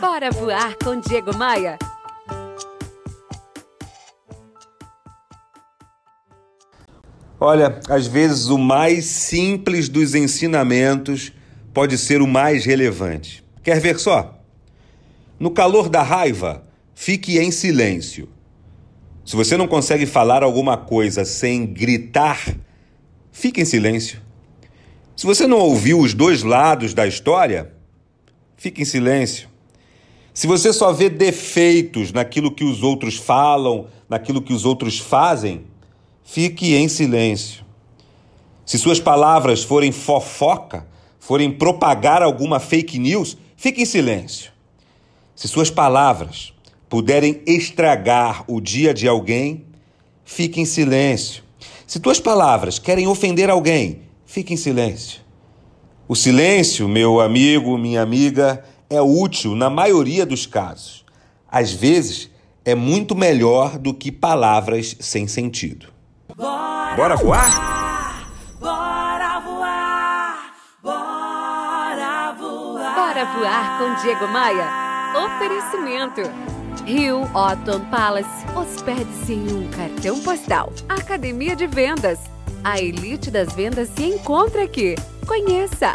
Bora voar com Diego Maia. Olha, às vezes o mais simples dos ensinamentos pode ser o mais relevante. Quer ver só? No calor da raiva, fique em silêncio. Se você não consegue falar alguma coisa sem gritar, fique em silêncio. Se você não ouviu os dois lados da história, fique em silêncio. Se você só vê defeitos naquilo que os outros falam, naquilo que os outros fazem, fique em silêncio. Se suas palavras forem fofoca, forem propagar alguma fake news, fique em silêncio. Se suas palavras puderem estragar o dia de alguém, fique em silêncio. Se tuas palavras querem ofender alguém, fique em silêncio. O silêncio, meu amigo, minha amiga, é útil na maioria dos casos. Às vezes, é muito melhor do que palavras sem sentido. Bora, Bora voar? Bora voar! Bora voar! Bora voar com Diego Maia. Oferecimento. Rio Otton Palace. Hospede-se em um cartão postal. Academia de Vendas. A elite das vendas se encontra aqui. Conheça.